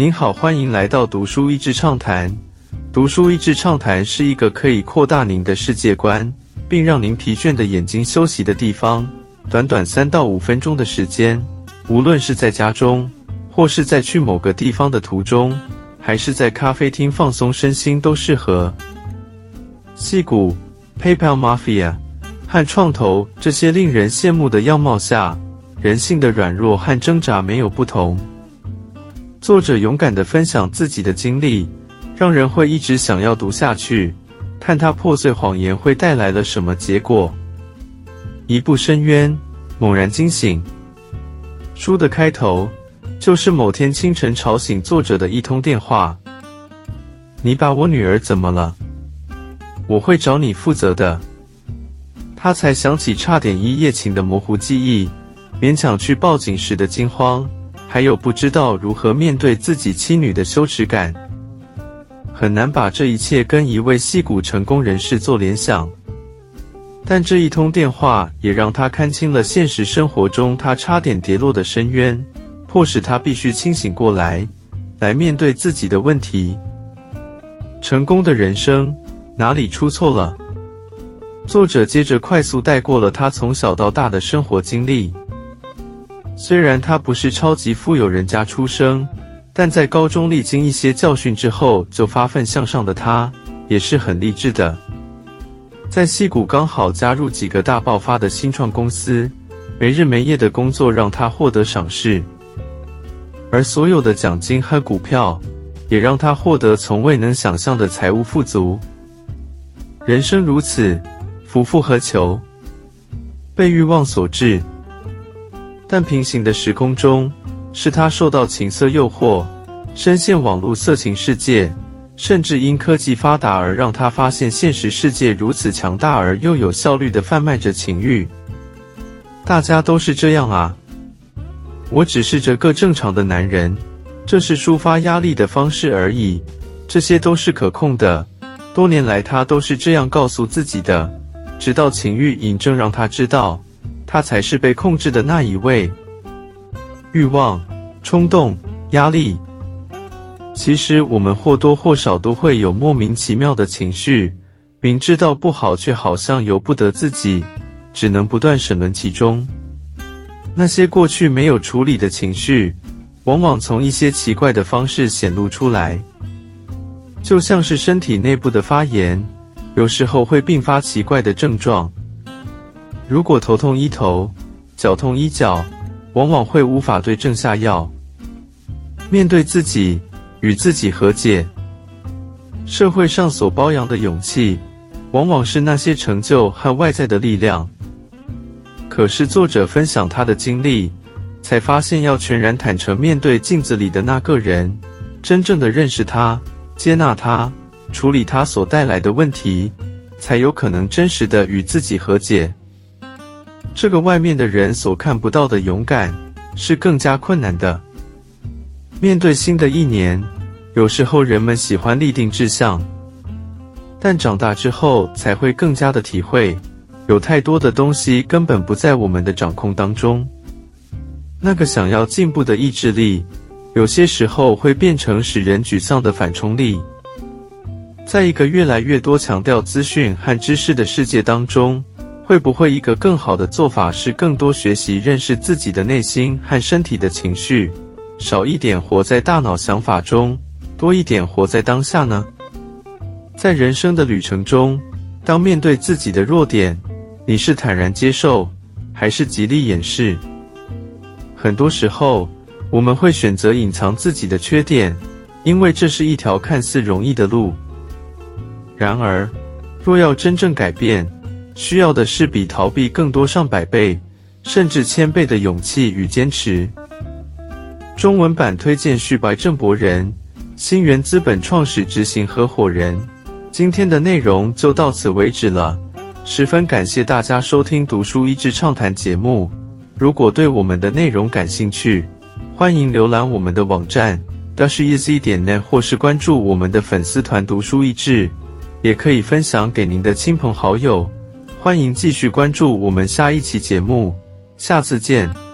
您好，欢迎来到读书益智畅谈。读书益智畅谈是一个可以扩大您的世界观，并让您疲倦的眼睛休息的地方。短短三到五分钟的时间，无论是在家中，或是在去某个地方的途中，还是在咖啡厅放松身心，都适合。戏骨、PayPal Mafia 和创投这些令人羡慕的样貌下，人性的软弱和挣扎没有不同。作者勇敢地分享自己的经历，让人会一直想要读下去，看他破碎谎言会带来了什么结果。一步深渊，猛然惊醒。书的开头就是某天清晨吵醒作者的一通电话：“你把我女儿怎么了？我会找你负责的。”他才想起差点一夜情的模糊记忆，勉强去报警时的惊慌。还有不知道如何面对自己妻女的羞耻感，很难把这一切跟一位戏骨成功人士做联想。但这一通电话也让他看清了现实生活中他差点跌落的深渊，迫使他必须清醒过来，来面对自己的问题。成功的人生哪里出错了？作者接着快速带过了他从小到大的生活经历。虽然他不是超级富有人家出生，但在高中历经一些教训之后就发奋向上的他，也是很励志的。在戏谷刚好加入几个大爆发的新创公司，没日没夜的工作让他获得赏识，而所有的奖金和股票，也让他获得从未能想象的财务富足。人生如此，福复何求？被欲望所致。但平行的时空中，是他受到情色诱惑，深陷网络色情世界，甚至因科技发达而让他发现现实世界如此强大而又有效率的贩卖着情欲。大家都是这样啊，我只是这个正常的男人，这是抒发压力的方式而已，这些都是可控的。多年来，他都是这样告诉自己的，直到情欲引证让他知道。他才是被控制的那一位。欲望、冲动、压力，其实我们或多或少都会有莫名其妙的情绪，明知道不好，却好像由不得自己，只能不断沉沦其中。那些过去没有处理的情绪，往往从一些奇怪的方式显露出来，就像是身体内部的发炎，有时候会并发奇怪的症状。如果头痛医头，脚痛医脚，往往会无法对症下药。面对自己，与自己和解。社会上所包养的勇气，往往是那些成就和外在的力量。可是作者分享他的经历，才发现要全然坦诚面对镜子里的那个人，真正的认识他、接纳他、处理他所带来的问题，才有可能真实的与自己和解。这个外面的人所看不到的勇敢，是更加困难的。面对新的一年，有时候人们喜欢立定志向，但长大之后才会更加的体会，有太多的东西根本不在我们的掌控当中。那个想要进步的意志力，有些时候会变成使人沮丧的反冲力。在一个越来越多强调资讯和知识的世界当中。会不会一个更好的做法是更多学习认识自己的内心和身体的情绪，少一点活在大脑想法中，多一点活在当下呢？在人生的旅程中，当面对自己的弱点，你是坦然接受，还是极力掩饰？很多时候，我们会选择隐藏自己的缺点，因为这是一条看似容易的路。然而，若要真正改变，需要的是比逃避更多上百倍，甚至千倍的勇气与坚持。中文版推荐旭白郑博人，新源资本创始执行合伙人。今天的内容就到此为止了，十分感谢大家收听读书益智畅谈节目。如果对我们的内容感兴趣，欢迎浏览我们的网站 dasheasy 点 net，或是关注我们的粉丝团读书益智，也可以分享给您的亲朋好友。欢迎继续关注我们下一期节目，下次见。